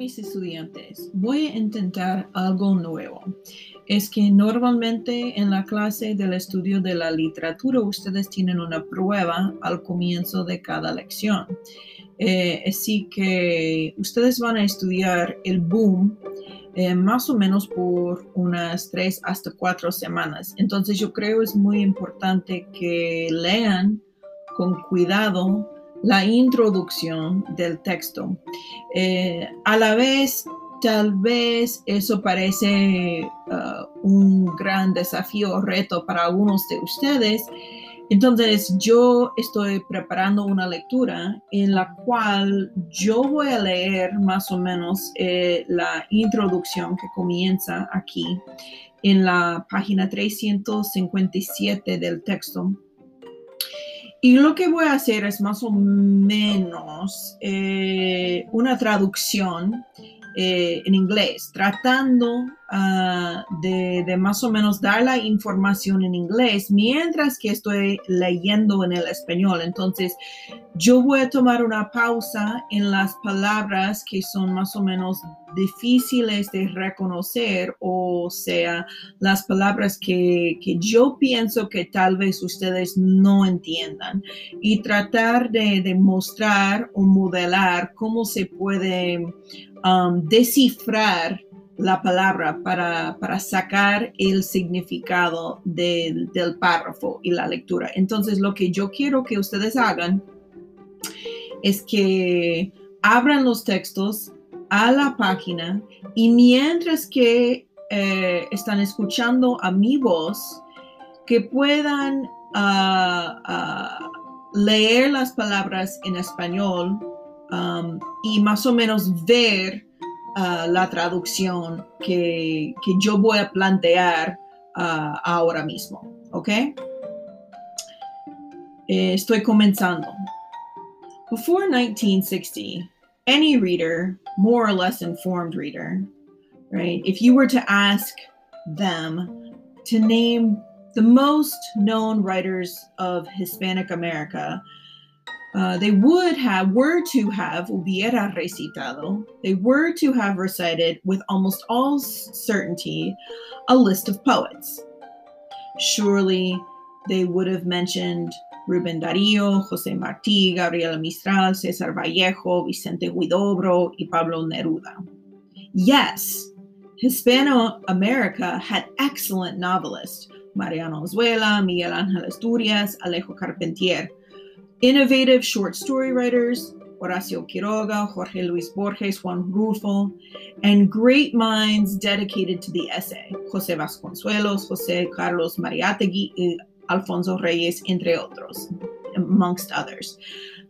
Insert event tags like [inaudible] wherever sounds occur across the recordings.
mis estudiantes, voy a intentar algo nuevo. Es que normalmente en la clase del estudio de la literatura ustedes tienen una prueba al comienzo de cada lección. Eh, así que ustedes van a estudiar el boom eh, más o menos por unas tres hasta cuatro semanas. Entonces yo creo es muy importante que lean con cuidado la introducción del texto. Eh, a la vez, tal vez eso parece uh, un gran desafío o reto para algunos de ustedes. Entonces yo estoy preparando una lectura en la cual yo voy a leer más o menos eh, la introducción que comienza aquí en la página 357 del texto. Y lo que voy a hacer es más o menos eh, una traducción eh, en inglés, tratando ah, de, de, más o menos dar la información en inglés mientras que estoy leyendo en el español. Entonces, yo voy a tomar una pausa en las palabras que son más o menos difíciles de reconocer, o sea, las palabras que, que yo pienso que tal vez ustedes no entiendan, y tratar de, de mostrar o modelar cómo se puede Um, descifrar la palabra para, sacar el significado del párrafo y la lectura. Entonces, lo que yo quiero que ustedes hagan es que abran los textos a la página y mientras que eh, están escuchando a mi voz, que puedan ah, ah, leer las palabras en español Um, y más o menos ver uh, la traducción que, que, yo voy a plantear uh, ahora mismo. ¿Ok? Eh, estoy comenzando. Before 1960, any reader, more or less informed reader, right, if you were to ask them to name the most known writers of Hispanic America, uh, they would have, were to have, hubiera recitado, they were to have recited with almost all certainty a list of poets. Surely they would have mentioned Rubén Darío, José Martí, Gabriela Mistral, César Vallejo, Vicente Huidobro, y Pablo Neruda. Yes, Hispano America had excellent novelists, Mariano Azuela, Miguel Ángel Asturias, Alejo Carpentier, Innovative short story writers, Horacio Quiroga, Jorge Luis Borges, Juan Rulfo, and great minds dedicated to the essay, José Vasconcelos, José Carlos Mariátegui, y Alfonso Reyes, entre otros, amongst others.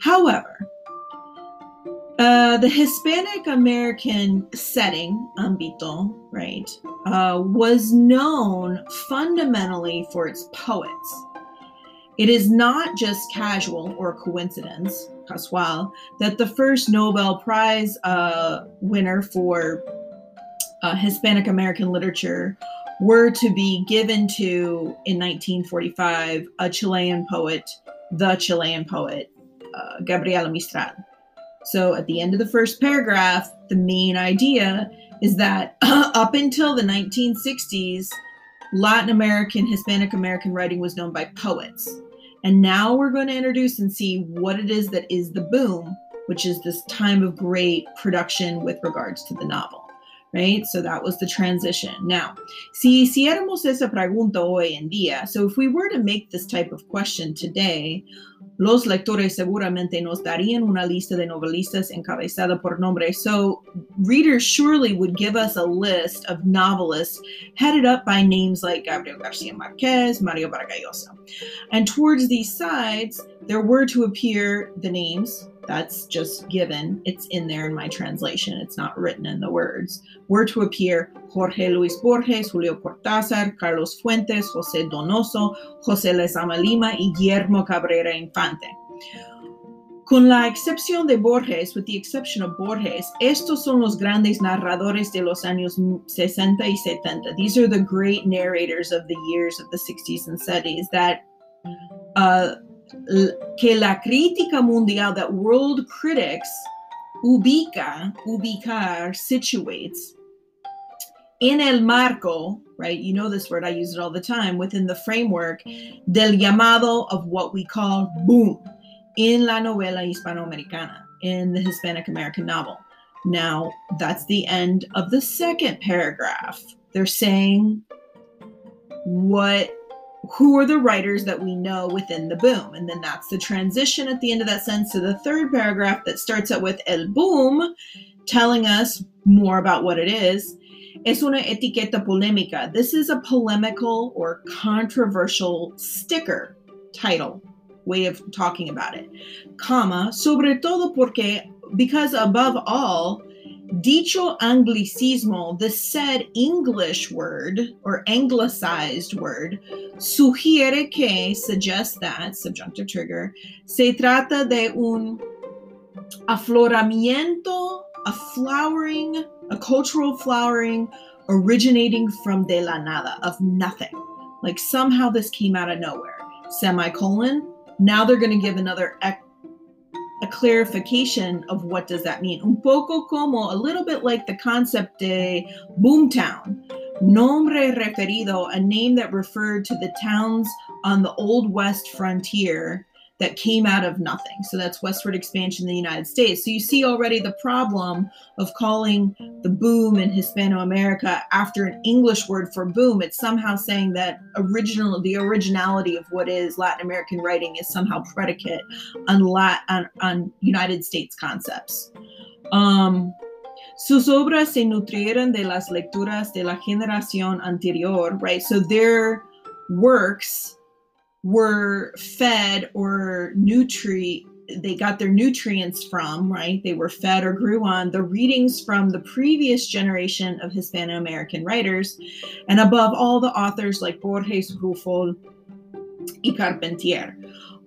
However, uh, the Hispanic American setting, ambito, right, uh, was known fundamentally for its poets it is not just casual or coincidence, casual, that the first Nobel Prize uh, winner for uh, Hispanic American literature were to be given to, in 1945, a Chilean poet, the Chilean poet, uh, Gabriela Mistral. So at the end of the first paragraph, the main idea is that [clears throat] up until the 1960s, Latin American, Hispanic American writing was known by poets. And now we're going to introduce and see what it is that is the boom, which is this time of great production with regards to the novel. Right? So that was the transition. Now, si hiciéramos esa pregunta hoy en día, so if we were to make this type of question today, los lectores seguramente nos darían una lista de novelistas encabezada por nombre. So readers surely would give us a list of novelists headed up by names like Gabriel Garcia Marquez, Mario Vargas Llosa. And towards these sides, there were to appear the names that's just given. It's in there in my translation. It's not written in the words. Were to appear Jorge Luis Borges, Julio Cortázar, Carlos Fuentes, José Donoso, José Lezama Lima y Guillermo Cabrera Infante. Con la excepción de Borges, with the exception of Borges, estos son los grandes narradores de los años 60 y 70. These are the great narrators of the years of the 60s and 70s that uh, que la crítica mundial, that world critics ubica, ubicar, situates in el marco, right? You know this word, I use it all the time, within the framework del llamado of what we call boom in la novela hispanoamericana, in the Hispanic American novel. Now, that's the end of the second paragraph. They're saying what who are the writers that we know within the boom? And then that's the transition at the end of that sentence to the third paragraph that starts out with el boom, telling us more about what it is. Es una etiqueta polémica. This is a polemical or controversial sticker title way of talking about it. Comma, sobre todo porque, because above all, dicho anglicismo, the said English word or anglicized word, sugiere que, suggests that, subjunctive trigger, se trata de un afloramiento, a flowering, a cultural flowering originating from de la nada, of nothing. Like somehow this came out of nowhere. Semicolon. Now they're going to give another a clarification of what does that mean. Un poco como, a little bit like the concept de boomtown. Nombre referido, a name that referred to the towns on the old west frontier that came out of nothing. So that's westward expansion in the United States. So you see already the problem of calling the boom in Hispano America after an English word for boom. It's somehow saying that original the originality of what is Latin American writing is somehow predicate on Lat, on, on United States concepts. Um, sus obras se nutrieron de las lecturas de la generación anterior, right? So their works were fed or nutrient they got their nutrients from, right? They were fed or grew on the readings from the previous generation of Hispano American writers, and above all, the authors like Borges, Rulfo, y Carpentier.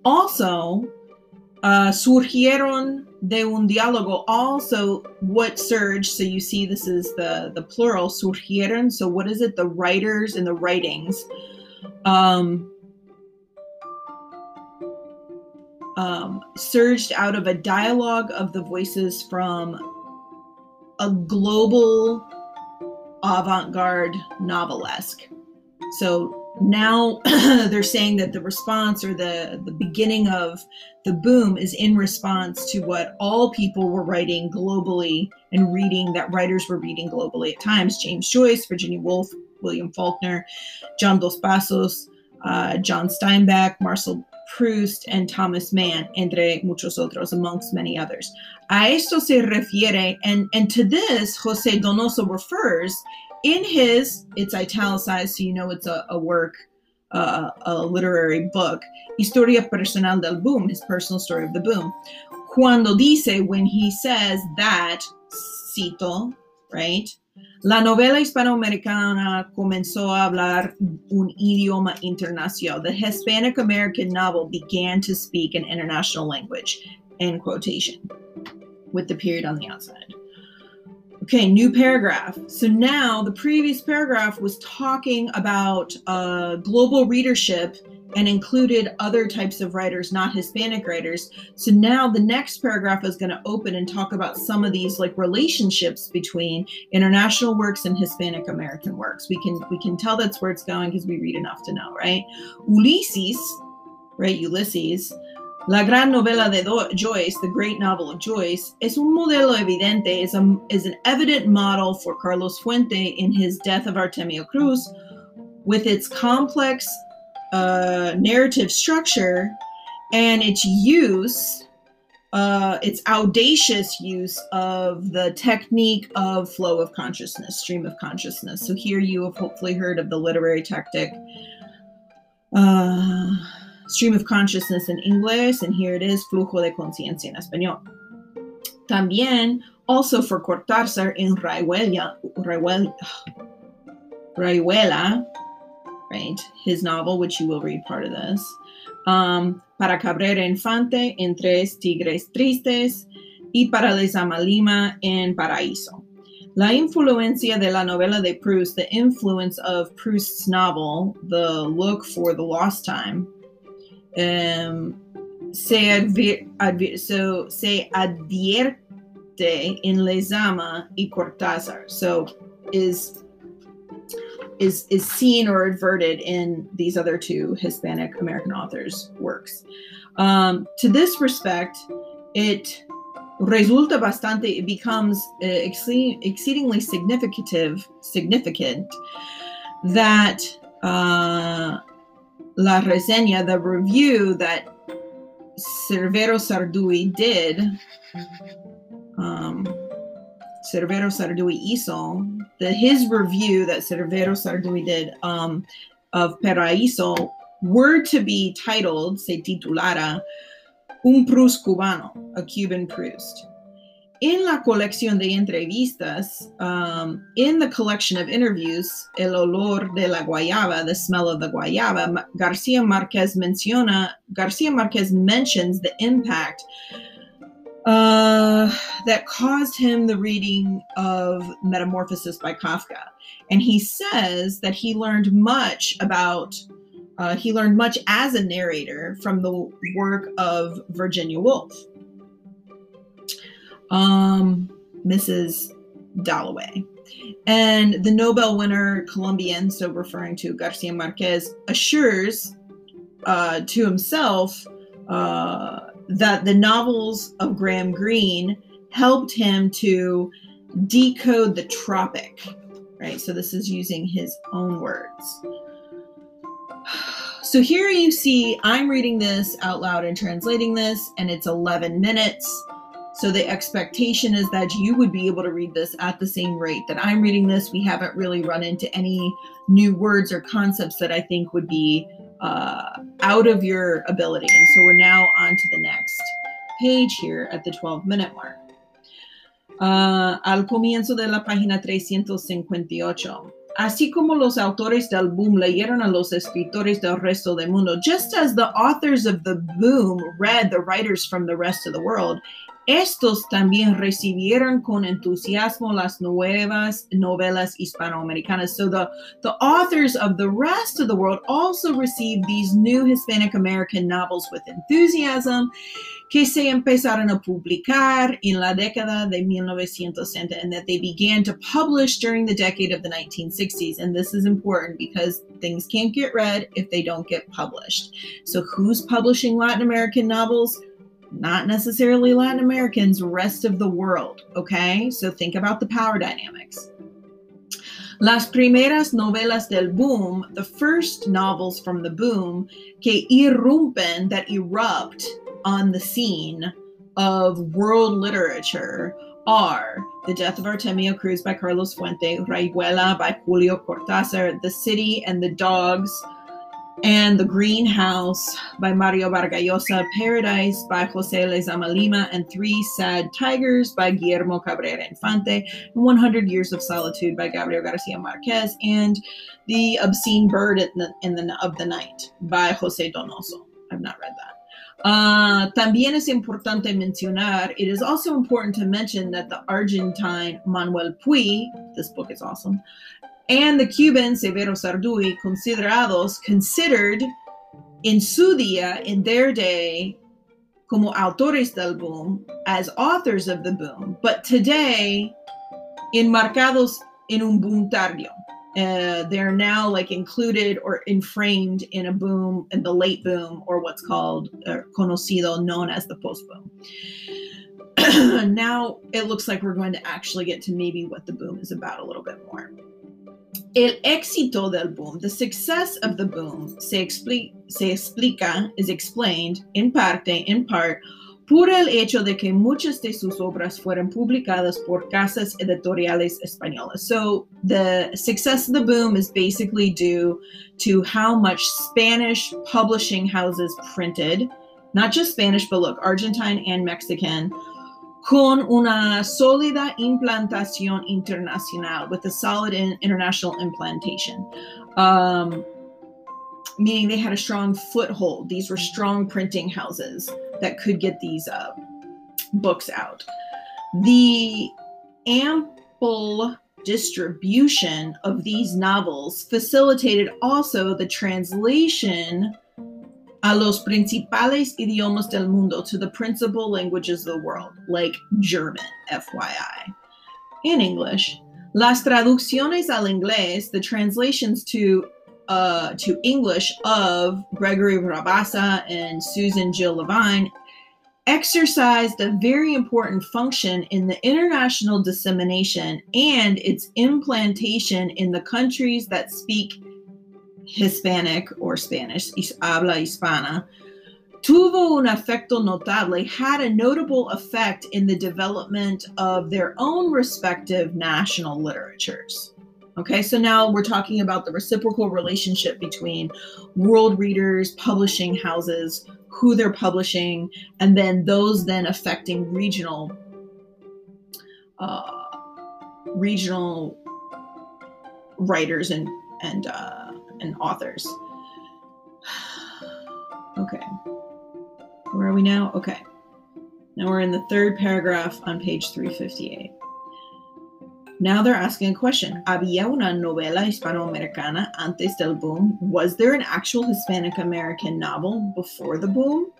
Also, uh, surgieron de un diálogo. Also, what surged? So you see, this is the the plural. Surgieron. So what is it? The writers and the writings. Um, um, surged out of a dialogue of the voices from a global avant-garde novelesque. So now [clears throat] they're saying that the response or the the beginning of the boom is in response to what all people were writing globally and reading that writers were reading globally at times james joyce virginia woolf william faulkner john dos passos uh, john steinbeck marcel Proust, and Thomas Mann, entre muchos otros, amongst many others. A esto se refiere, and, and to this, Jose Donoso refers in his, it's italicized, so you know it's a, a work, uh, a literary book, Historia Personal del Boom, his personal story of the boom. Cuando dice, when he says that, cito, right? La novela hispanoamericana comenzó a hablar un idioma internacional. The Hispanic American novel began to speak an international language, end quotation, with the period on the outside. Okay, new paragraph. So now the previous paragraph was talking about uh, global readership and included other types of writers, not Hispanic writers. So now the next paragraph is going to open and talk about some of these like relationships between international works and Hispanic American works. We can we can tell that's where it's going because we read enough to know, right? Ulysses, right? Ulysses. La gran novela de Joyce, the great novel of Joyce, es un modelo evidente, is, a, is an evident model for Carlos Fuente in his Death of Artemio Cruz, with its complex uh, narrative structure and its use, uh, its audacious use of the technique of flow of consciousness, stream of consciousness. So here you have hopefully heard of the literary tactic. Uh, stream of consciousness in English, and here it is, flujo de conciencia en español. También, also for Cortázar in Rayuela, Rayuela, Rayuela right? His novel, which you will read part of this. Um, para Cabrera Infante en Tres Tigres Tristes y para Lezama Lima en Paraíso. La influencia de la novela de Proust, the influence of Proust's novel, The Look for the Lost Time, um, se, so, se advier, in Lezama y Cortázar. So is is is seen or adverted in these other two Hispanic American authors' works. Um, to this respect, it resulta bastante. It becomes uh, exceedingly significant significant that uh, la reseña, the review that Severo Sarduy did, um, Severo Sarduy hizo, the, his review that Severo Sarduy did um, of Paraíso were to be titled, se titulara, Un Proust Cubano, a Cuban Proust in la colección de entrevistas, um, in the collection of interviews, El olor de la guayaba, the smell of the guayaba, Garcia Marquez menciona, Garcia Marquez mentions the impact uh, that caused him the reading of Metamorphosis by Kafka. And he says that he learned much about, uh, he learned much as a narrator from the work of Virginia Woolf um, Mrs. Dalloway. And the Nobel winner Colombian, so referring to Garcia Marquez, assures uh, to himself uh, that the novels of Graham Greene helped him to decode the tropic, right? So this is using his own words. [sighs] So here you see I'm reading this out loud and translating this, and it's 11 minutes. So the expectation is that you would be able to read this at the same rate that I'm reading this. We haven't really run into any new words or concepts that I think would be uh, out of your ability. And so we're now on to the next page here at the 12 minute mark. Uh, al comienzo de la página 358. Así como los autores del boom leyeron a los escritores del resto del mundo, just as the authors of the boom read the writers from the rest of the world, Estos también recibieron con entusiasmo las nuevas novelas hispanoamericanas. So the, the authors of the rest of the world also received these new Hispanic American novels with enthusiasm que se empezaron a publicar en la década de 1960 and that they began to publish during the decade of the 1960s. And this is important because things can't get read if they don't get published. So who's publishing Latin American novels? Not necessarily Latin Americans, rest of the world. Okay, so think about the power dynamics. Las primeras novelas del boom, the first novels from the boom, que irrumpen, that erupt on the scene of world literature, are The Death of Artemio Cruz by Carlos Fuente, Rayuela by Julio Cortázar, The City and the Dogs and The Greenhouse by Mario Vargas Llosa, Paradise by Jose Lezama Lima, and Three Sad Tigers by Guillermo Cabrera Infante, 100 Years of Solitude by Gabriel Garcia Marquez, and The Obscene Bird in the, in the, of the Night by Jose Donoso. I've not read that. Uh, también es importante mencionar, it is also important to mention that the Argentine Manuel Puig, this book is awesome, and the Cuban Severo Sarduy, considerados, considered in su día, in their day, como autores del boom, as authors of the boom, but today, enmarcados en un boom tardío. Uh, they're now like included or enframed in a boom, in the late boom, or what's called uh, conocido, known as the post boom. [clears throat] now it looks like we're going to actually get to maybe what the boom is about a little bit more. El éxito del boom, the success of the boom, se, expli se explica, is explained, in parte, in part, por el hecho de que muchas de sus obras fueron publicadas por casas editoriales españolas. So the success of the boom is basically due to how much Spanish publishing houses printed, not just Spanish, but look, Argentine and Mexican, con una sólida implantación internacional, with a solid international implantation. Um, meaning they had a strong foothold. These were strong printing houses that could get these uh, books out. The ample distribution of these novels facilitated also the translation a los principales idiomas del mundo, to the principal languages of the world, like German, FYI. In English, las traducciones al inglés, the translations to uh, to English of Gregory Rabassa and Susan Jill Levine exercised a very important function in the international dissemination and its implantation in the countries that speak Hispanic or Spanish, habla hispana, tuvo un efecto notable, had a notable effect in the development of their own respective national literatures. Okay, so now we're talking about the reciprocal relationship between world readers, publishing houses, who they're publishing, and then those then affecting regional uh, regional writers and and uh, and authors. [sighs] okay, where are we now? Okay, now we're in the third paragraph on page 358. Now they're asking a question. Había una novela hispanoamericana antes del boom? Was there an actual Hispanic American novel before the boom?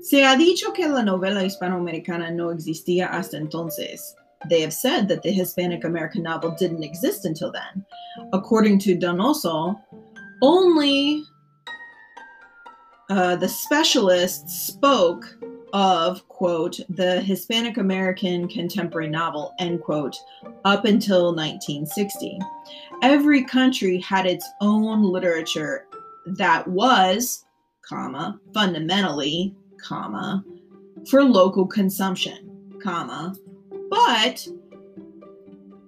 Se ha dicho que la novela hispanoamericana no existía hasta entonces. They have said that the Hispanic American novel didn't exist until then. According to Donoso, only uh, the specialists spoke of quote the hispanic american contemporary novel end quote up until 1960 every country had its own literature that was comma fundamentally comma for local consumption comma but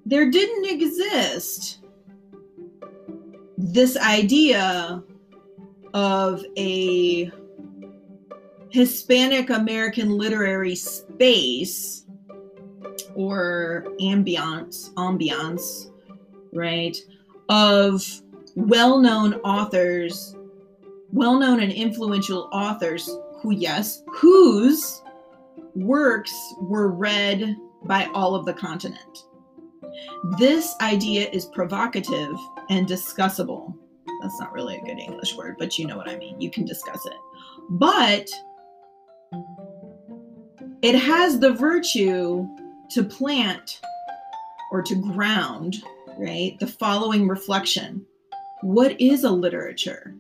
there didn't exist this idea of a Hispanic American literary space or ambiance, ambiance, right, of well-known authors, well-known and influential authors who, yes, whose works were read by all of the continent. This idea is provocative and discussable. That's not really a good English word, but you know what I mean. You can discuss it. But it has the virtue to plant or to ground, right? The following reflection What is a literature?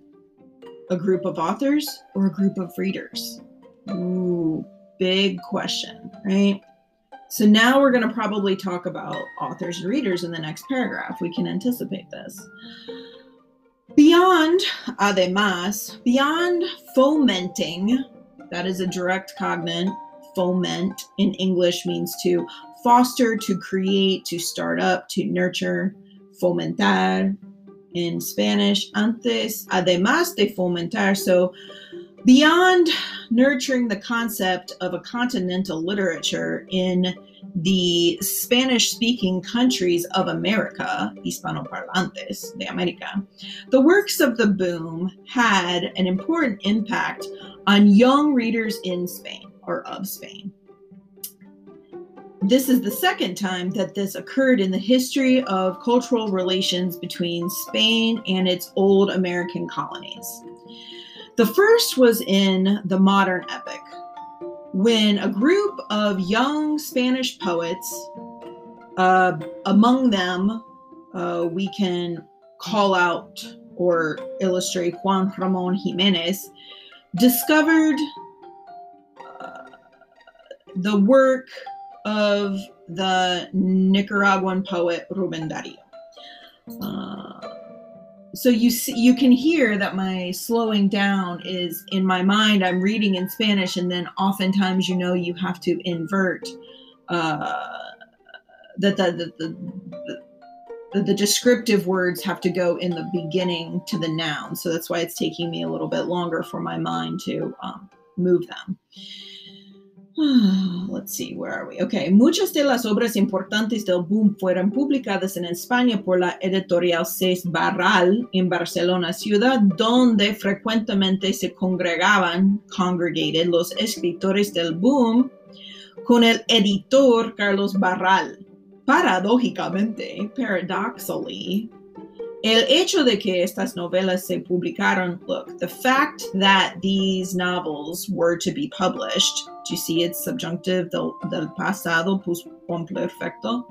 A group of authors or a group of readers? Ooh, big question, right? So now we're going to probably talk about authors and readers in the next paragraph. We can anticipate this. Beyond, además, beyond fomenting, that is a direct cognate foment in English means to foster, to create, to start up, to nurture, fomentar in Spanish. Antes, además de fomentar, so beyond nurturing the concept of a continental literature in the Spanish speaking countries of America, Hispanoparlantes de America, the works of the boom had an important impact on young readers in Spain or of Spain. This is the second time that this occurred in the history of cultural relations between Spain and its old American colonies. The first was in the modern epic, when a group of young Spanish poets, uh, among them, uh, we can call out or illustrate Juan Ramon Jimenez, discovered the work of the Nicaraguan poet Ruben Dario. Uh, so you see, you can hear that my slowing down is in my mind. I'm reading in Spanish, and then oftentimes, you know, you have to invert uh, that the the, the, the, the descriptive words have to go in the beginning to the noun. So that's why it's taking me a little bit longer for my mind to um, move them. Let's see, where are we? Okay, muchas de las obras importantes del boom fueron publicadas en España por la editorial Seis Barral en Barcelona, ciudad donde frecuentemente se congregaban, congregated, los escritores del boom con el editor Carlos Barral. Paradójicamente, paradoxically, El hecho de que estas novelas se publicaron, look, the fact that these novels were to be published, do you see it's subjunctive del, del pasado plus perfecto,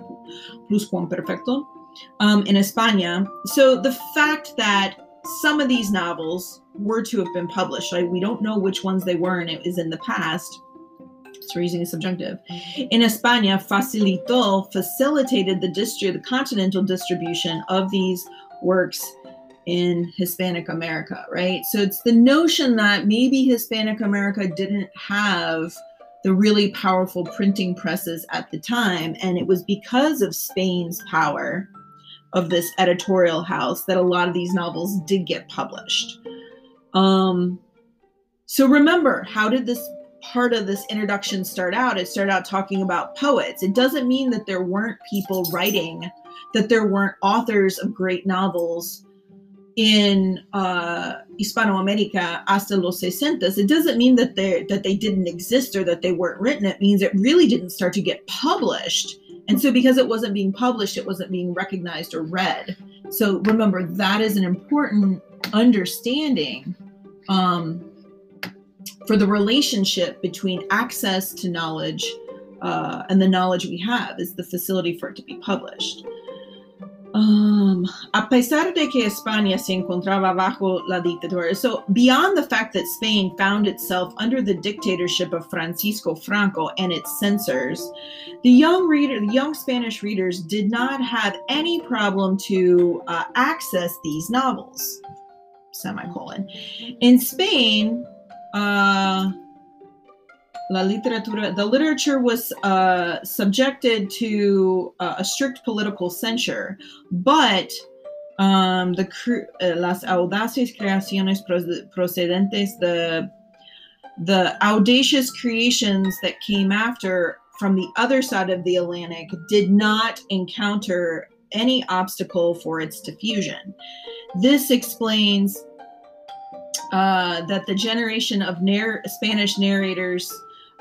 plus perfecto, um, in España. So the fact that some of these novels were to have been published? We don't know which ones they were, and it was in the past. So we're using a subjunctive. In España, facilitó, facilitated the distri- the continental distribution of these works in Hispanic America, right? So it's the notion that maybe Hispanic America didn't have the really powerful printing presses at the time, and it was because of Spain's power of this editorial house that a lot of these novels did get published. Um, so remember, how did this part of this introduction start out? It started out talking about poets. It doesn't mean that there weren't people writing, that there weren't authors of great novels in uh, Hispanoamerica hasta los sesentas. It doesn't mean that they that they didn't exist or that they weren't written. It means it really didn't start to get published and so, because it wasn't being published, it wasn't being recognized or read. So, remember, that is an important understanding um, for the relationship between access to knowledge uh, and the knowledge we have is the facility for it to be published. Um, a pesar de que España se encontraba bajo la dictadura, so beyond the fact that Spain found itself under the dictatorship of Francisco Franco and its censors, the young reader, the young Spanish readers, did not have any problem to uh, access these novels. Semicolon. In Spain, uh, La literatura, the literature was uh, subjected to uh, a strict political censure, but um, the uh, las audaces creaciones procedentes, the the audacious creations that came after from the other side of the Atlantic did not encounter any obstacle for its diffusion. This explains uh, that the generation of narr- Spanish narrators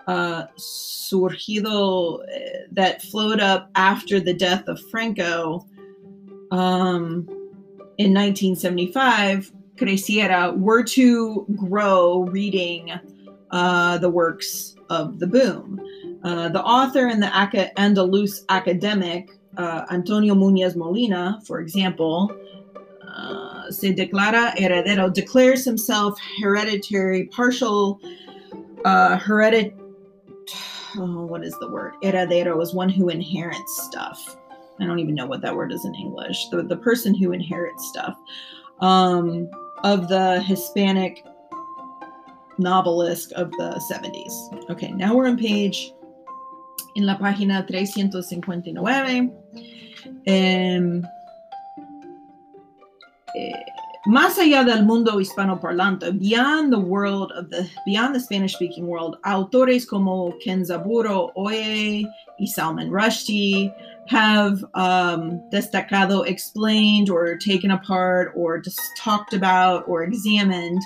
uh, surgido eh, that flowed up after the death of Franco um, in 1975, Creciera, were to grow reading uh, the works of the boom. Uh, the author and the Andalus academic, uh, Antonio Muñoz Molina, for example, uh, se declara heredero, declares himself hereditary, partial, uh, hereditary oh, what is the word? Heredero is one who inherits stuff. I don't even know what that word is in English. The, the person who inherits stuff um, of the Hispanic novelist of the 70s. Okay, now we're on page, in la página 359. Um, eh, Más allá del mundo hispanoparlante, beyond the world of the beyond the Spanish-speaking world, autores como Kenzaburo Oe y Salman Rushdie have um, destacado, explained, or taken apart, or just talked about, or examined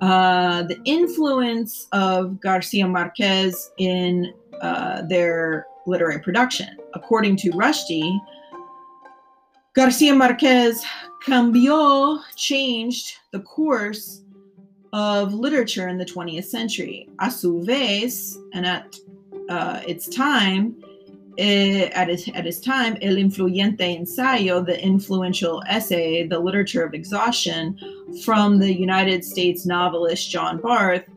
uh, the influence of Garcia Marquez in uh, their literary production. According to Rushdie, Garcia Marquez cambió, changed the course of literature in the 20th century. A su vez, and at uh, its time, eh, at, its, at time, El Influyente Ensayo, the influential essay, The Literature of Exhaustion, from the United States novelist John Barth,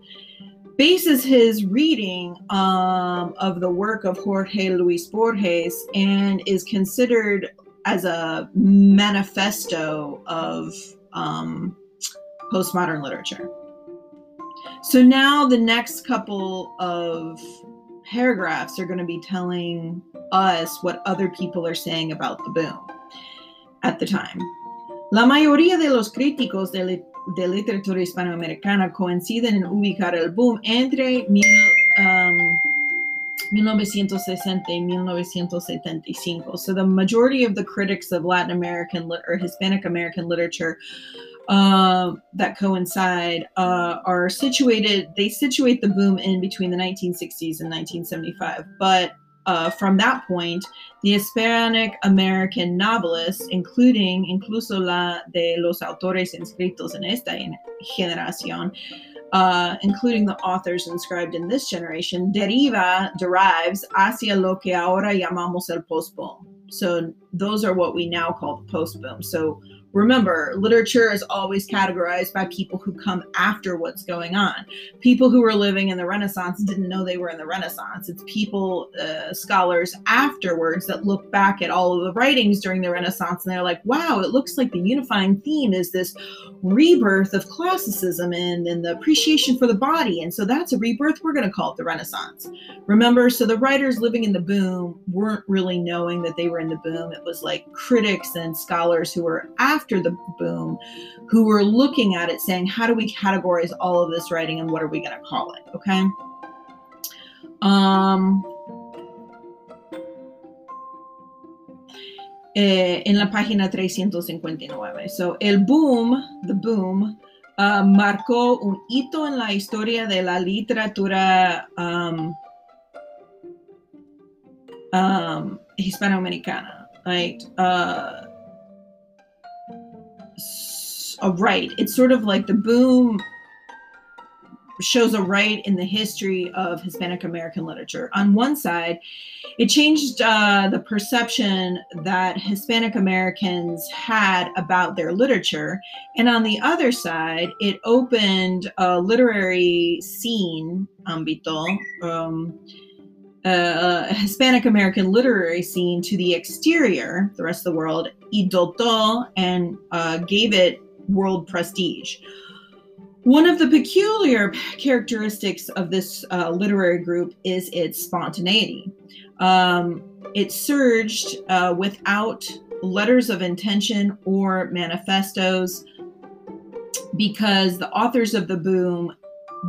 bases his reading um, of the work of Jorge Luis Borges and is considered as a manifesto of um, postmodern literature. So now the next couple of paragraphs are going to be telling us what other people are saying about the boom at the time. La mayoría de los críticos de, li de literatura hispanoamericana coinciden en ubicar el boom entre mil, um, 1960 y 1975. So the majority of the critics of Latin American or Hispanic American literature uh, that coincide uh, are situated, they situate the boom in between the 1960s and 1975. But uh, from that point, the Hispanic American novelists, including incluso la de los autores inscritos en esta generación, uh, including the authors inscribed in this generation, deriva, derives hacia lo que ahora llamamos el post-boom. So those are what we now call the post-boom. So Remember, literature is always categorized by people who come after what's going on. People who were living in the Renaissance didn't know they were in the Renaissance. It's people, uh, scholars afterwards that look back at all of the writings during the Renaissance and they're like, wow, it looks like the unifying theme is this rebirth of classicism and, and the appreciation for the body. And so that's a rebirth. We're going to call it the Renaissance. Remember, so the writers living in the boom weren't really knowing that they were in the boom. It was like critics and scholars who were after after the boom who were looking at it saying, how do we categorize all of this writing and what are we going to call it? Okay. Um, eh, en la página 359. So, el boom, the boom, uh, marcó un hito en la historia de la literatura um, um, hispanoamericana. Right? Uh, a right. It's sort of like the boom shows a right in the history of Hispanic American literature. On one side, it changed uh, the perception that Hispanic Americans had about their literature. And on the other side, it opened a literary scene, ambito, um, uh, Hispanic American literary scene to the exterior, the rest of the world, y and uh, gave it world prestige. One of the peculiar characteristics of this uh, literary group is its spontaneity. Um, it surged uh, without letters of intention or manifestos because the authors of the boom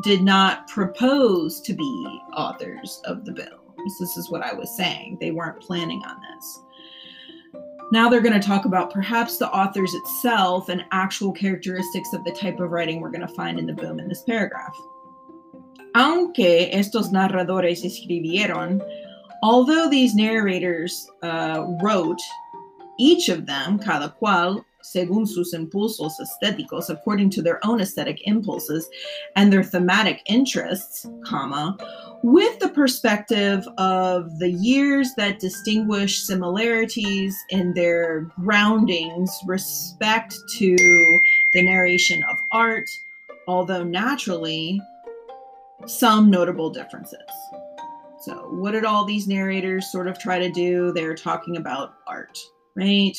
did not propose to be authors of the boom. This is what I was saying. They weren't planning on this. Now they're going to talk about perhaps the authors itself and actual characteristics of the type of writing we're going to find in the boom in this paragraph. Aunque estos narradores escribieron, although these narrators uh, wrote, each of them, cada cual, según sus impulsos estéticos, according to their own aesthetic impulses and their thematic interests, comma, with the perspective of the years that distinguish similarities in their groundings, respect to the narration of art, although naturally, some notable differences. So, what did all these narrators sort of try to do? They're talking about art, right?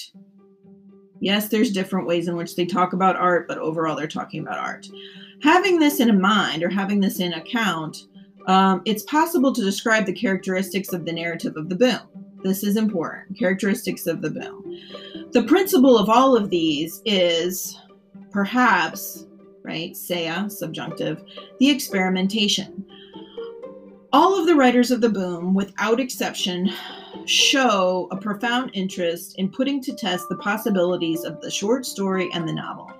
Yes, there's different ways in which they talk about art, but overall, they're talking about art. Having this in mind or having this in account, um, it's possible to describe the characteristics of the narrative of the boom. This is important. Characteristics of the boom. The principle of all of these is perhaps, right, sea, subjunctive, the experimentation. All of the writers of the boom, without exception, show a profound interest in putting to test the possibilities of the short story and the novel.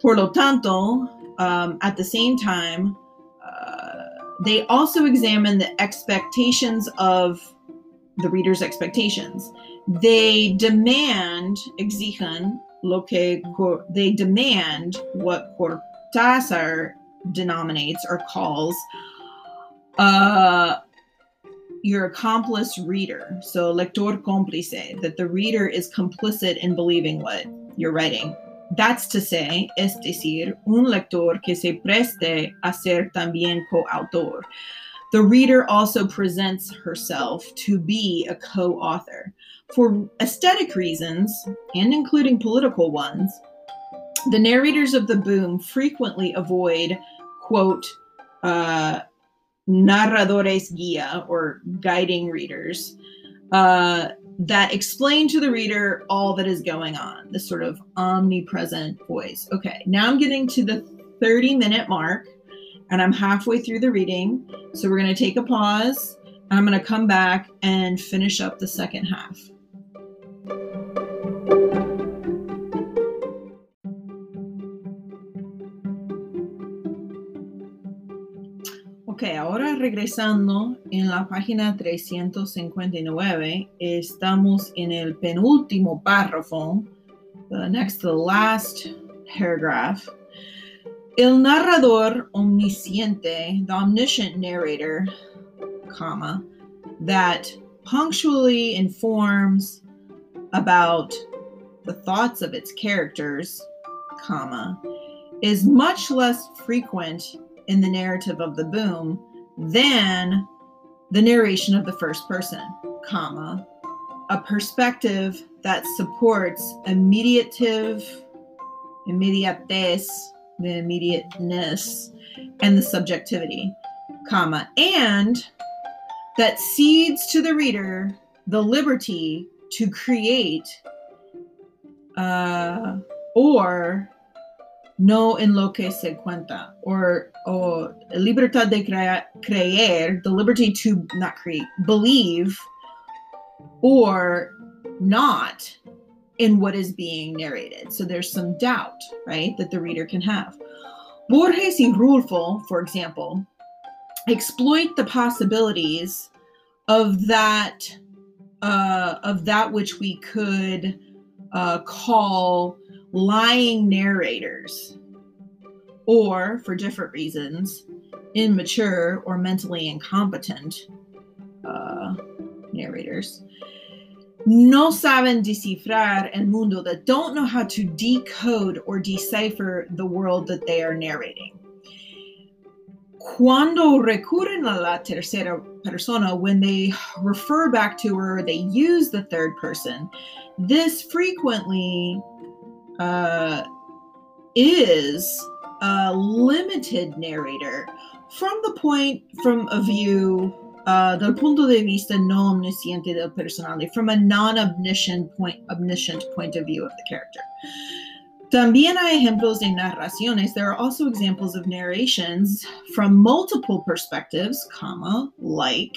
Por lo tanto, um, at the same time, they also examine the expectations of the reader's expectations. They demand, exigen, lo que they demand what Cortázar denominates or calls uh, your accomplice reader. So, lector cómplice, that the reader is complicit in believing what you're writing. That's to say, es decir, un lector que se preste a ser también coautor. The reader also presents herself to be a co author. For aesthetic reasons, and including political ones, the narrators of the boom frequently avoid, quote, uh, narradores guía or guiding readers, uh, that explain to the reader all that is going on, this sort of omnipresent voice. Okay, now I'm getting to the 30 minute mark and I'm halfway through the reading. So we're going to take a pause. And I'm going to come back and finish up the second half. Regresando en la página 359. Estamos en el penúltimo párrafo, the next to the last paragraph. El narrador omnisciente, the omniscient narrator, comma, that punctually informs about the thoughts of its characters, comma, is much less frequent in the narrative of the boom than the narration of the first person, comma, a perspective that supports immediative, immediatez, the immediateness, and the subjectivity, comma, and that cedes to the reader the liberty to create uh, or no en lo que se cuenta, or, or libertad de creer, the liberty to not create, believe, or not in what is being narrated. So there's some doubt, right, that the reader can have. Borges y Rulfo, for example, exploit the possibilities of that uh, of that which we could uh, call lying narrators, or for different reasons, immature or mentally incompetent uh, narrators. No saben descifrar el mundo, that don't know how to decode or decipher the world that they are narrating. Cuando recurren a la tercera persona, when they refer back to or they use the third person, this frequently uh, is a limited narrator from the point from a view uh, punto de vista no omnisciente del personaje, from a non-omniscient point, omniscient point of view of the character. También hay ejemplos de narraciones. There are also examples of narrations from multiple perspectives, comma, like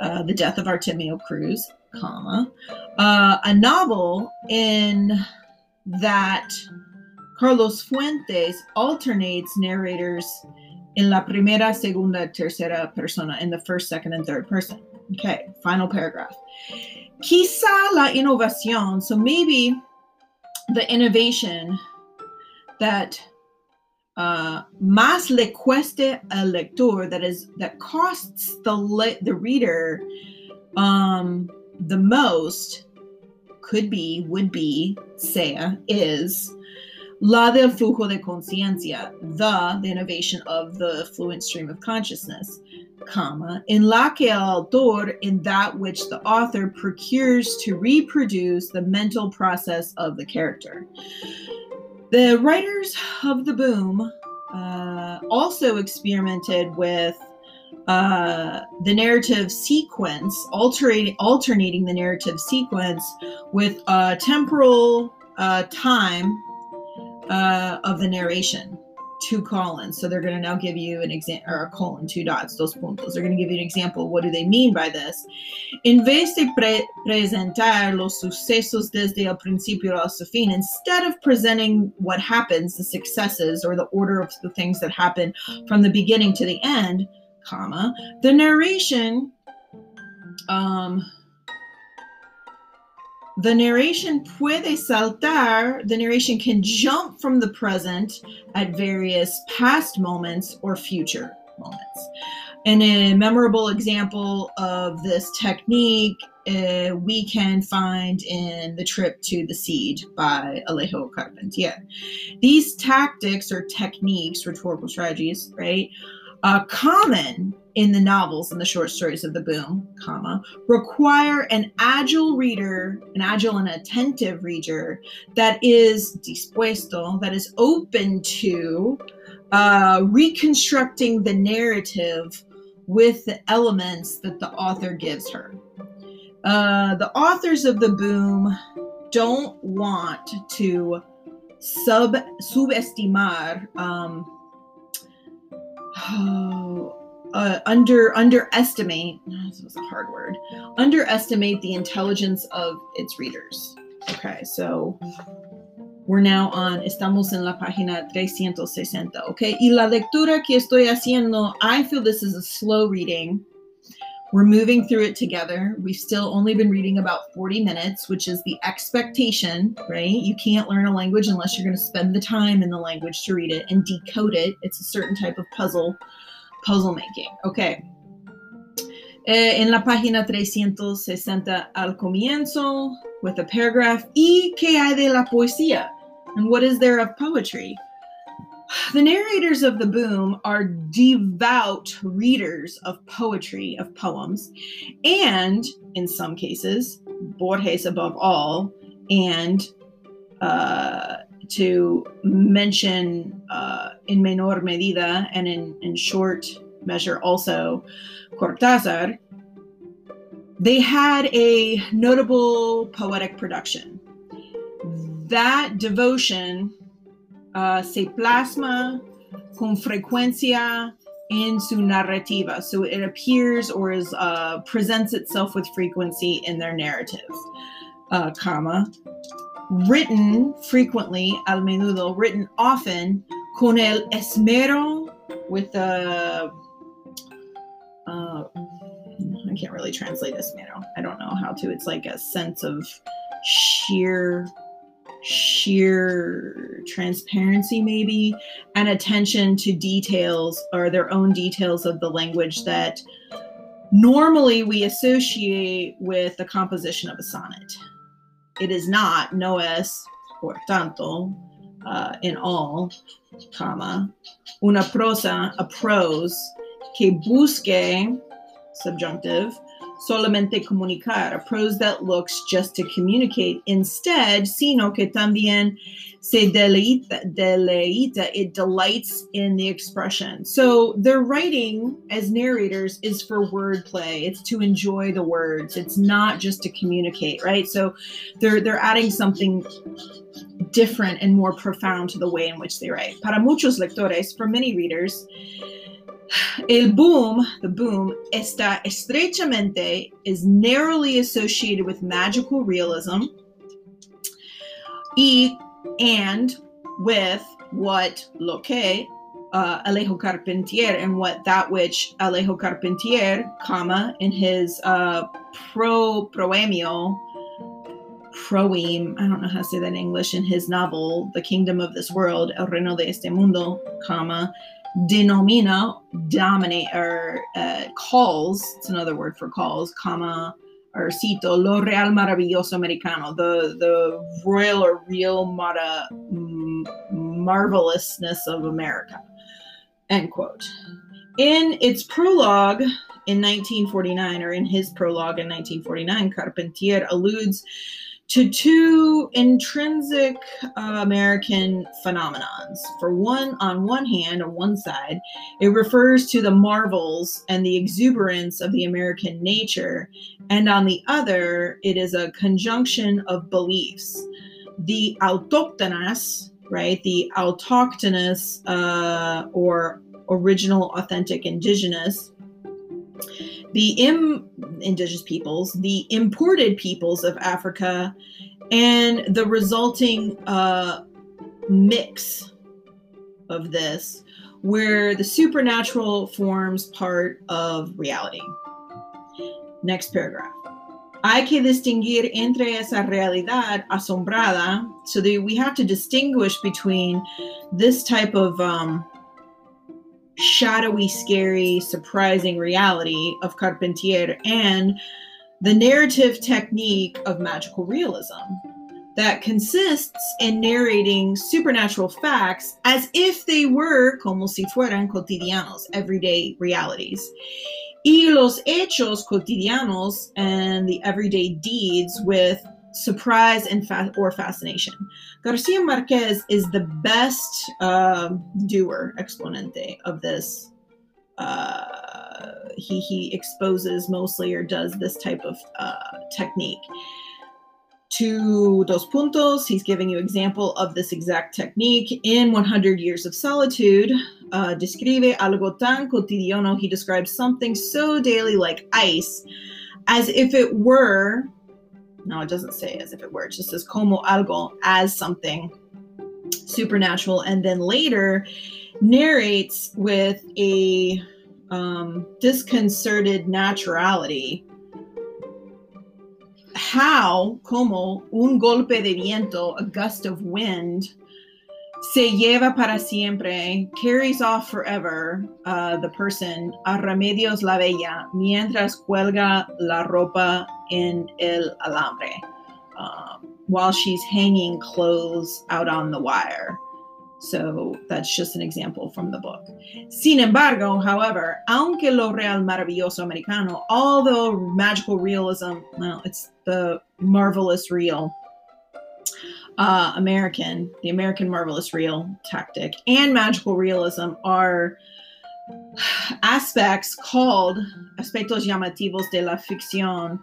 uh, the death of Artemio Cruz, comma, uh, a novel in that Carlos Fuentes alternates narrators in la primera, segunda, tercera persona, in the first, second, and third person. Okay, final paragraph. Quizá la innovación, so maybe the innovation that uh, más le cueste al lector, that is, that costs the le- the reader um, the most, could be, would be, sea, is la del flujo de conciencia, the, the innovation of the fluent stream of consciousness, comma, in la que el autor, in that which the author procures to reproduce the mental process of the character. The writers of the boom uh, also experimented with uh, the narrative sequence, alternating, alternating the narrative sequence with a temporal uh, time uh, of the narration, two colons. So they're going to now give you an example, or a colon, two dots, dos puntos. They're going to give you an example. What do they mean by this? En vez de pre- presentar los sucesos desde el principio hasta fin, instead of presenting what happens, the successes, or the order of the things that happen from the beginning to the end, comma, the narration um, the narration puede saltar, the narration can jump from the present at various past moments or future moments. And a memorable example of this technique uh, we can find in The Trip to the Seed by Alejo Carpentier. These tactics or techniques, rhetorical strategies, right, uh, common in the novels and the short stories of the boom, comma, require an agile reader, an agile and attentive reader that is dispuesto, that is open to uh, reconstructing the narrative with the elements that the author gives her. Uh, the authors of the boom don't want to sub subestimar um, [sighs] uh, under underestimate [sighs] this was a hard word underestimate the intelligence of its readers okay so We're now on, estamos en la página 360, okay? Y la lectura que estoy haciendo, I feel this is a slow reading. We're moving through it together. We've still only been reading about 40 minutes, which is the expectation, right? You can't learn a language unless you're going to spend the time in the language to read it and decode it. It's a certain type of puzzle, puzzle making. Okay. Eh, en la página 360 al comienzo, with a paragraph, ¿y qué hay de la poesía? And what is there of poetry? The narrators of the boom are devout readers of poetry, of poems, and in some cases, Borges above all, and uh, to mention uh, in menor medida and in, in short measure also Cortázar, they had a notable poetic production. That devotion uh, se plasma con frecuencia in su narrativa. So it appears or is uh, presents itself with frequency in their narrative, uh, comma. Written frequently, al menudo, written often, con el esmero, with the, uh, I can't really translate esmero. I don't know how to. It's like a sense of sheer sheer transparency, maybe, and attention to details or their own details of the language that normally we associate with the composition of a sonnet. It is not, no es, por tanto, uh, in all, comma, una prosa, a prose, que busque, subjunctive, solamente comunicar, a prose that looks just to communicate. Instead, sino que también se deleita, deleita, it delights in the expression. So their writing as narrators is for wordplay. It's to enjoy the words. It's not just to communicate, right? So they're they're adding something different and more profound to the way in which they write. Para muchos lectores, for many readers, El boom, the boom, está estrechamente, is narrowly associated with magical realism and with what lo que uh, Alejo Carpentier and what that which Alejo Carpentier, comma, in his uh, pro proemio, proem, I don't know how to say that in English, in his novel, The Kingdom of This World, El Reino de Este Mundo, comma, denomina, dominate, or uh, calls, it's another word for calls, comma, or cito, lo real maravilloso americano, the, the royal or real mara, marvelousness of America, end quote. In its prologue in 1949, or in his prologue in 1949, Carpentier alludes to two intrinsic uh, American phenomenons. For one, on one hand, on one side, it refers to the marvels and the exuberance of the American nature, and on the other, it is a conjunction of beliefs. The autochtonas, right, the autochthonous uh, or original, authentic, indigenous the Im- indigenous peoples, the imported peoples of Africa, and the resulting uh, mix of this, where the supernatural forms part of reality. Next paragraph. Hay que distinguir entre esa realidad asombrada, so that we have to distinguish between this type of um, shadowy, scary, surprising reality of Carpentier and the narrative technique of magical realism that consists in narrating supernatural facts as if they were como si fueran cotidianos, everyday realities. Y los hechos cotidianos and the everyday deeds with surprise and fa- or fascination. Garcia Marquez is the best uh, doer exponente of this. Uh, he he exposes mostly or does this type of uh, technique. To dos puntos, he's giving you example of this exact technique in 100 Years of Solitude. Uh, describe algo tan cotidiano. He describes something so daily like ice, as if it were no, it doesn't say as if it were. It just says como algo, as something supernatural, and then later narrates with a um, disconcerted naturality how, como un golpe de viento, a gust of wind, se lleva para siempre, carries off forever uh, the person a remedios la bella mientras cuelga la ropa en el alambre uh, while she's hanging clothes out on the wire. So that's just an example from the book. Sin embargo, however, aunque lo real maravilloso americano, although magical realism, well, it's the marvelous real uh, American, the American marvelous real tactic, and magical realism are [sighs] aspects called aspectos llamativos de la ficción,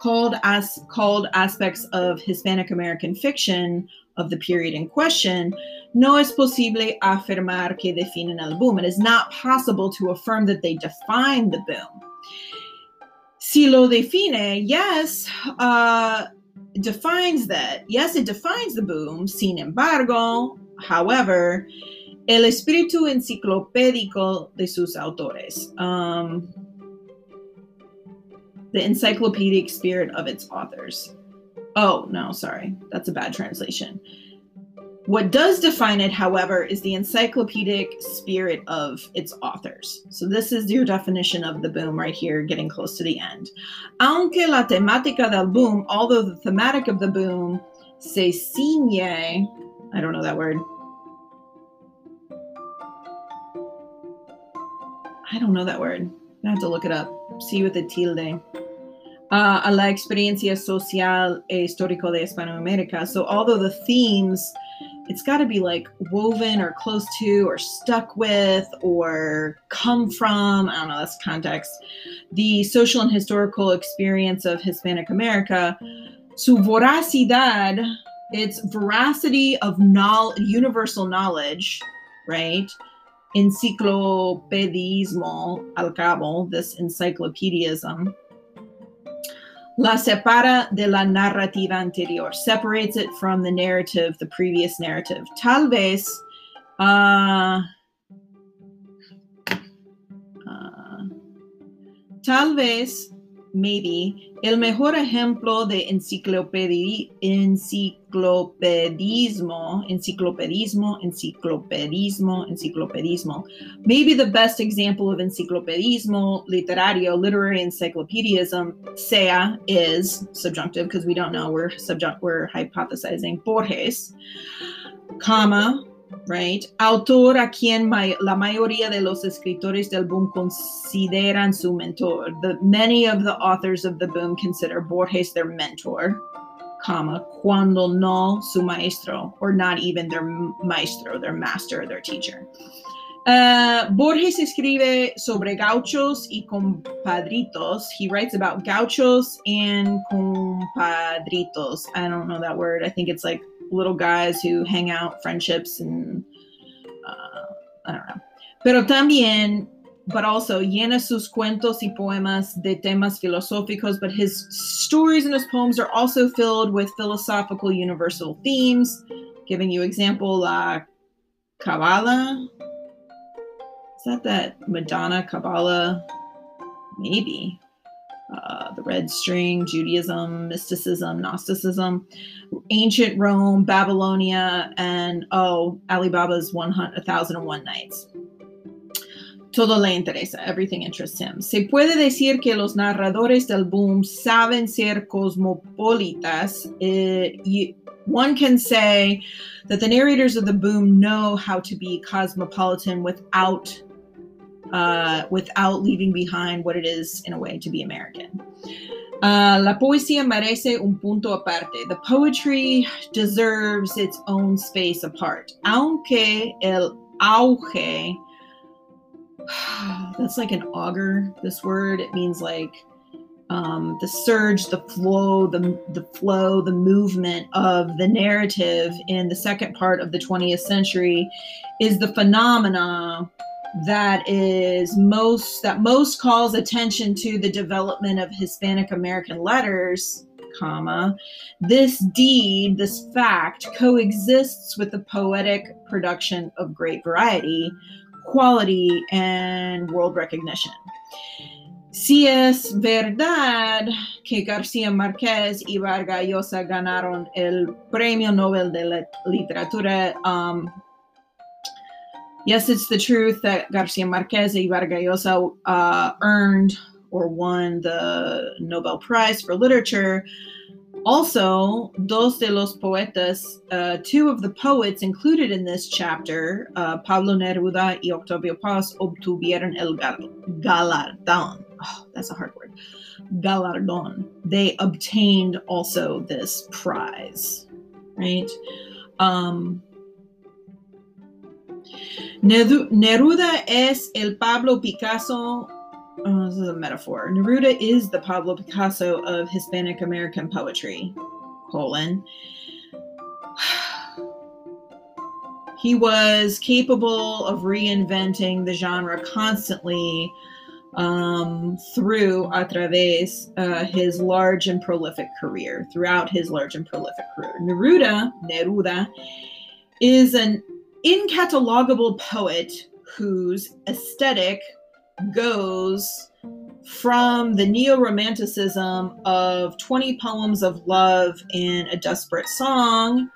called as called aspects of Hispanic American fiction of the period in question. No es posible afirmar que definen el boom. It is not possible to affirm that they define the boom. Si lo define, yes, uh, defines that. Yes, it defines the boom. Sin embargo, however, el espíritu enciclopédico de sus autores. Um, the encyclopedic spirit of its authors. Oh, no, sorry. That's a bad translation. What does define it, however, is the encyclopedic spirit of its authors. So, this is your definition of the boom right here, getting close to the end. Aunque la temática del boom, although the thematic of the boom se ciñe, I don't know that word. I don't know that word. I have to look it up. See with the tilde. Uh, a la experiencia social e histórico de Hispanoamérica. So, although the themes it's got to be like woven or close to or stuck with or come from. I don't know, that's context. The social and historical experience of Hispanic America. Su voracidad, its veracity of knowledge, universal knowledge, right? Enciclopedismo al cabo, this encyclopediaism La separa de la narrativa anterior, separates it from the narrative, the previous narrative. Tal vez, uh, uh, tal vez maybe, el mejor ejemplo de enciclopedi enciclopedismo, enciclopedismo, enciclopedismo, enciclopedismo. Maybe the best example of enciclopedismo literario, literary encyclopedism, sea is subjunctive because we don't know. We're subject. We're hypothesizing. Borges, comma right? Autor a quien la mayoría de los escritores del boom consideran su mentor. The many of the authors of the boom consider Borges their mentor, comma, cuando no su maestro, or not even their maestro, their master, their teacher. Uh, Borges escribe sobre gauchos y compadritos. He writes about gauchos and compadritos. I don't know that word. I think it's like little guys who hang out, friendships, and uh, I don't know. Pero también, but also llena sus cuentos y poemas de temas filosóficos, but his stories and his poems are also filled with philosophical universal themes. Giving you example, La Kabbalah. Is that that Madonna Kabbalah? Maybe uh, the red string, Judaism, mysticism, Gnosticism, ancient Rome, Babylonia, and oh, Ali Baba's 1001 Nights. Todo le interesa, everything interests him. Se puede decir que los narradores del boom saben ser cosmopolitas. Eh, one can say that the narrators of the boom know how to be cosmopolitan without uh, without leaving behind what it is in a way to be American. Uh, la poesía merece un punto aparte. The poetry deserves its own space apart. Aunque el auge, [sighs] that's like an auger, this word. It means like um, the surge, the flow, the, the flow, the movement of the narrative in the second part of the 20th century is the phenomena that is most that most calls attention to the development of Hispanic American letters, comma, this deed, this fact coexists with the poetic production of great variety, quality, and world recognition. Si es verdad que García Márquez y Vargas Llosa ganaron el Premio Nobel de Literatura, um, yes, it's the truth that Garcia Marquez and Vargas Llosa uh, earned or won the Nobel Prize for Literature. Also, dos de los poetas, uh, two of the poets included in this chapter, uh, Pablo Neruda y Octavio Paz, obtuvieron el galardón. Oh, that's a hard word. Galardón. They obtained also this prize, right? Um, Neruda es el Pablo Picasso. Oh, this is a metaphor. Neruda is the Pablo Picasso of Hispanic American poetry. Colon. [sighs] He was capable of reinventing the genre constantly um, through a través uh, his large and prolific career. Throughout his large and prolific career, Neruda, Neruda, is an incatalogable poet whose aesthetic goes from the neo romanticism of 20 poems of love in a desperate song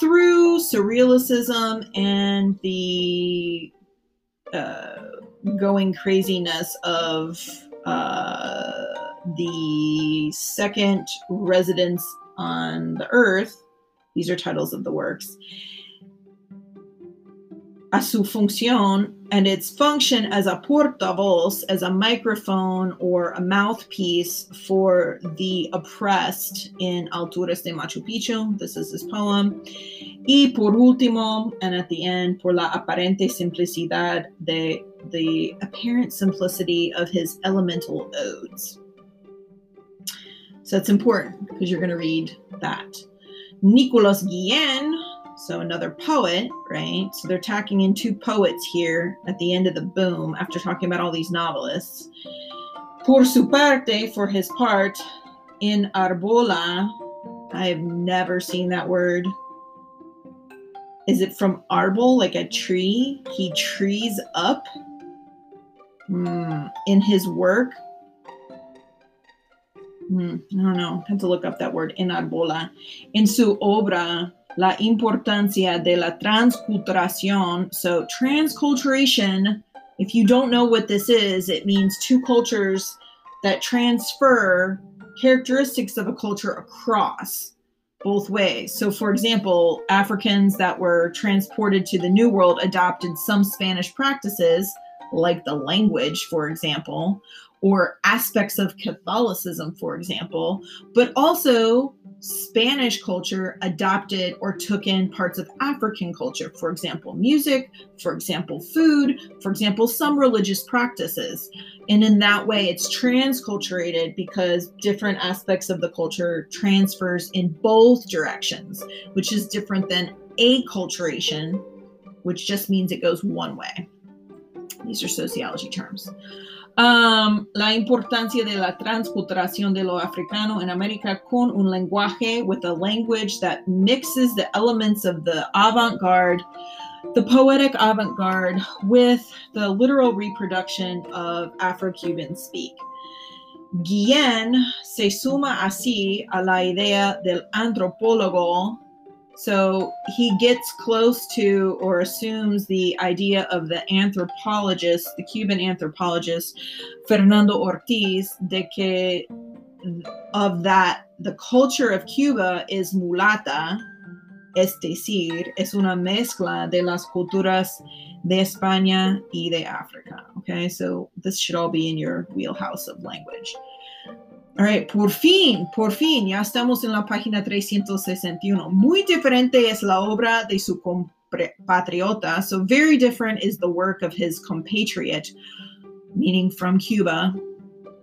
through surrealism and the uh, going craziness of uh, the second residence on the earth. These are titles of the works a su función and its function as a portavoz, as a microphone or a mouthpiece for the oppressed in Alturas de Machu Picchu. This is his poem. Y por último, and at the end, por la aparente simplicidad de the apparent simplicity of his elemental odes. So it's important because you're going to read that. Nicolas Guillen so another poet, right? So they're tacking in two poets here at the end of the boom after talking about all these novelists. Por su parte, for his part, in Arbola, I have never seen that word. Is it from arbol, like a tree? He trees up mm, in his work. Mm, I don't know. I have to look up that word in Arbola. In su obra, la importancia de la transculturación. So, transculturation, if you don't know what this is, it means two cultures that transfer characteristics of a culture across both ways. So, for example, Africans that were transported to the New World adopted some Spanish practices, like the language, for example, or aspects of Catholicism, for example, but also Spanish culture adopted or took in parts of African culture, for example, music, for example, food, for example, some religious practices. And in that way, it's transculturated because different aspects of the culture transfers in both directions, which is different than acculturation, which just means it goes one way. These are sociology terms. Um, la importancia de la transculturación de lo africano en América con un lenguaje with a language that mixes the elements of the avant-garde, the poetic avant-garde with the literal reproduction of Afro-Cuban speak. Guillen se suma así a la idea del antropólogo so he gets close to or assumes the idea of the anthropologist, the Cuban anthropologist Fernando Ortiz, de que of that the culture of Cuba is mulata, es decir, es una mezcla de las culturas de España y de África. Okay, so this should all be in your wheelhouse of language. Right, por fin, por fin, ya estamos en la página 361. Muy diferente es la obra de su compatriota. So, very different is the work of his compatriot, meaning from Cuba.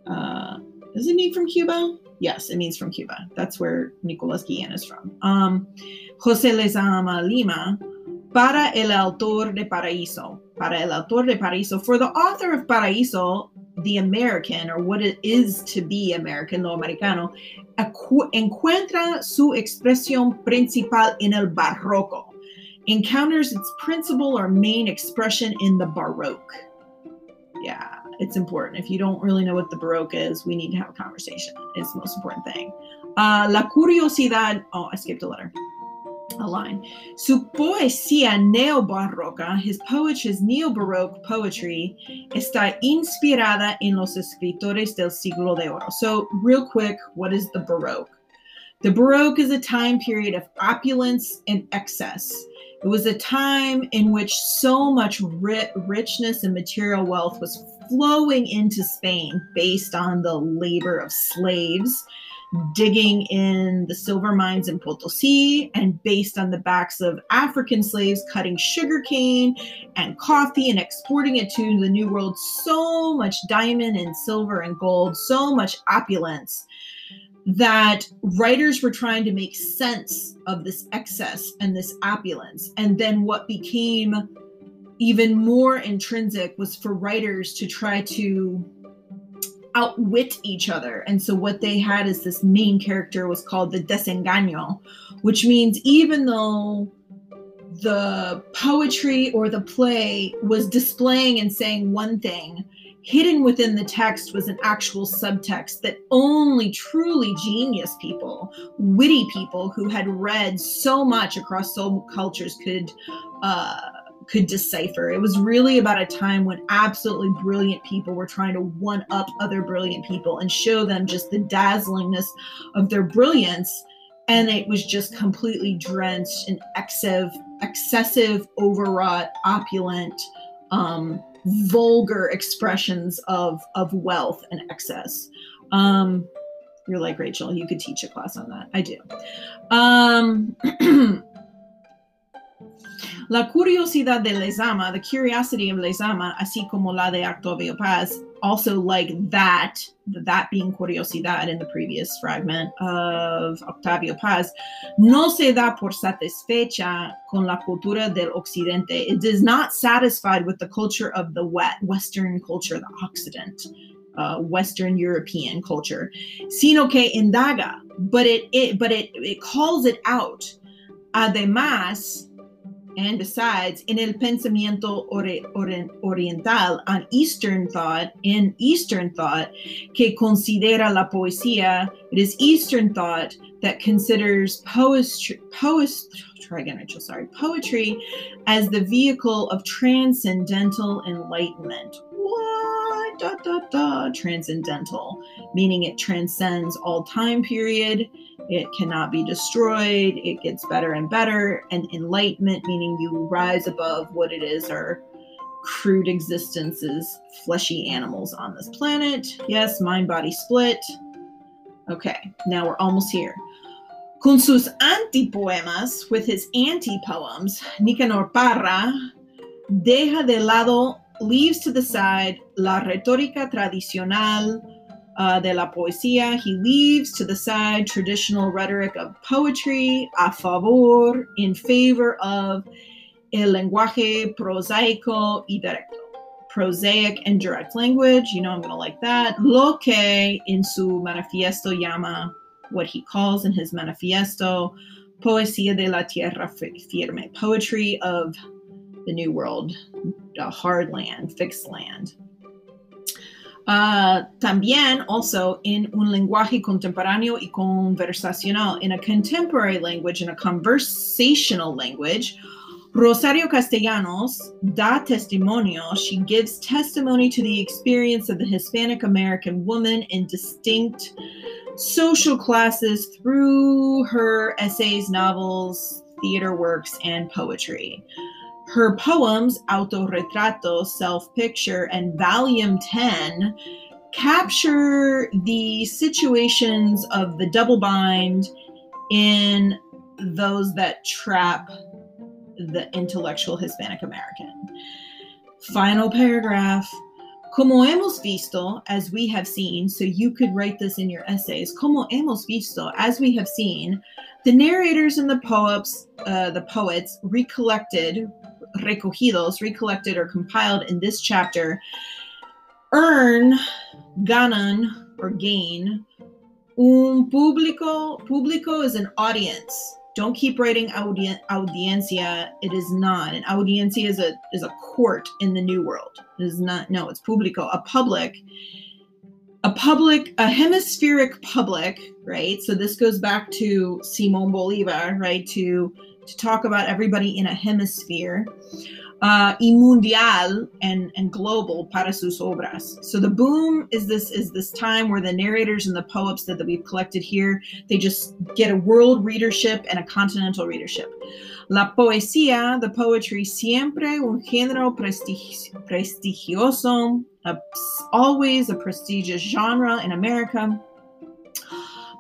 Uh, does it mean from Cuba? Yes, it means from Cuba. That's where Nicolas Guillen is from. Um, José Lezama Lima, para el autor de Paraíso. Para el autor de Paraíso. For the author of Paraíso, the American or what it is to be American, lo americano, encuentra su expresión principal en el barroco, encounters its principal or main expression in the Baroque. Yeah, it's important. If you don't really know what the Baroque is, we need to have a conversation. It's the most important thing. Uh, la curiosidad, oh, I skipped a letter a line. Su poesía neobarroca, his poetry, his neo-baroque poetry, está inspirada en los escritores del siglo de oro. So, real quick, what is the Baroque? The Baroque is a time period of opulence and excess. It was a time in which so much ri- richness and material wealth was flowing into Spain based on the labor of slaves digging in the silver mines in Potosi and based on the backs of African slaves cutting sugarcane and coffee and exporting it to the New World. So much diamond and silver and gold, so much opulence that writers were trying to make sense of this excess and this opulence. And then what became even more intrinsic was for writers to try to outwit each other. And so what they had is this main character was called the desengaño, which means even though the poetry or the play was displaying and saying one thing, hidden within the text was an actual subtext that only truly genius people, witty people who had read so much across so cultures could uh, could decipher. It was really about a time when absolutely brilliant people were trying to one up other brilliant people and show them just the dazzlingness of their brilliance. And it was just completely drenched in excessive, excessive, overwrought, opulent, um, vulgar expressions of of wealth and excess. Um, you're like Rachel, you could teach a class on that. I do. Um, [clears throat] La curiosidad de Lezama, the curiosity of Lezama, así como la de Octavio Paz, also like that, that being curiosidad in the previous fragment of Octavio Paz, no se da por satisfecha con la cultura del occidente. It is not satisfied with the culture of the Western culture, the Occident. Uh, Western European culture, sino que indaga, but it, it but it it calls it out. Además, and besides, in el pensamiento ori- ori- oriental, on Eastern thought, in Eastern thought, que considera la poesía, it is Eastern thought that considers poetry, sorry, poetry as the vehicle of transcendental enlightenment. What? Da, da, da. Transcendental, meaning it transcends all time period it cannot be destroyed. It gets better and better. And enlightenment, meaning you rise above what it is our crude existences, fleshy animals on this planet. Yes, mind body split. Okay, now we're almost here. Con sus antipoemas, with his anti poems, Nicanor Parra deja de lado, leaves to the side la retórica tradicional uh, de la poesía. He leaves to the side traditional rhetoric of poetry a favor, in favor of el lenguaje prosaico y directo. Prosaic and direct language, you know I'm going to like that. Lo que in su manifiesto llama, what he calls in his manifiesto, poesía de la tierra firme, poetry of the new world, hard land, fixed land. Uh, también, also, in un lenguaje contemporáneo y conversacional, in a contemporary language, in a conversational language, Rosario Castellanos da testimonio. She gives testimony to the experience of the Hispanic American woman in distinct social classes through her essays, novels, theater works, and poetry. Her poems, Autorretrato, Self Picture, and Valium 10, capture the situations of the double bind in those that trap the intellectual Hispanic American. Final paragraph. Como hemos visto, as we have seen, so you could write this in your essays. Como hemos visto, as we have seen, the narrators and the poets, uh, the poets recollected recogidos, recollected or compiled in this chapter, earn, ganan, or gain. Un público, público is an audience. Don't keep writing audien- audiencia. It is not. An audiencia is a is a court in the New World. It is not. No, it's público. A public. A public, a hemispheric public, right? So this goes back to Simon Bolivar, right? To to talk about everybody in a hemisphere uh, y mundial and, and global para sus obras. So the boom is this is this time where the narrators and the poets that, that we've collected here they just get a world readership and a continental readership. La poesía, the poetry, siempre un género prestigi- prestigioso, a, always a prestigious genre in America.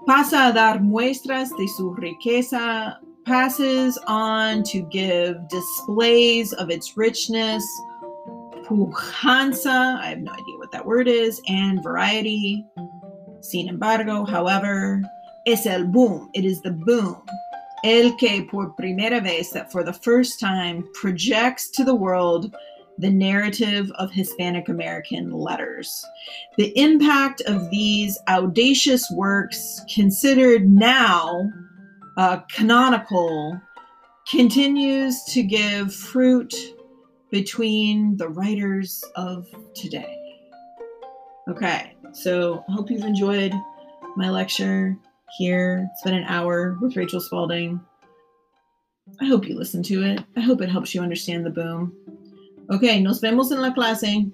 Pasa a dar muestras de su riqueza passes on to give displays of its richness, pujanza, I have no idea what that word is, and variety. Sin embargo, however, es el boom, it is the boom. El que por primera vez, that for the first time, projects to the world the narrative of Hispanic American letters. The impact of these audacious works, considered now uh, canonical continues to give fruit between the writers of today. Okay, so I hope you've enjoyed my lecture here. It's been an hour with Rachel Spaulding. I hope you listen to it. I hope it helps you understand the boom. Okay, nos vemos en la clase.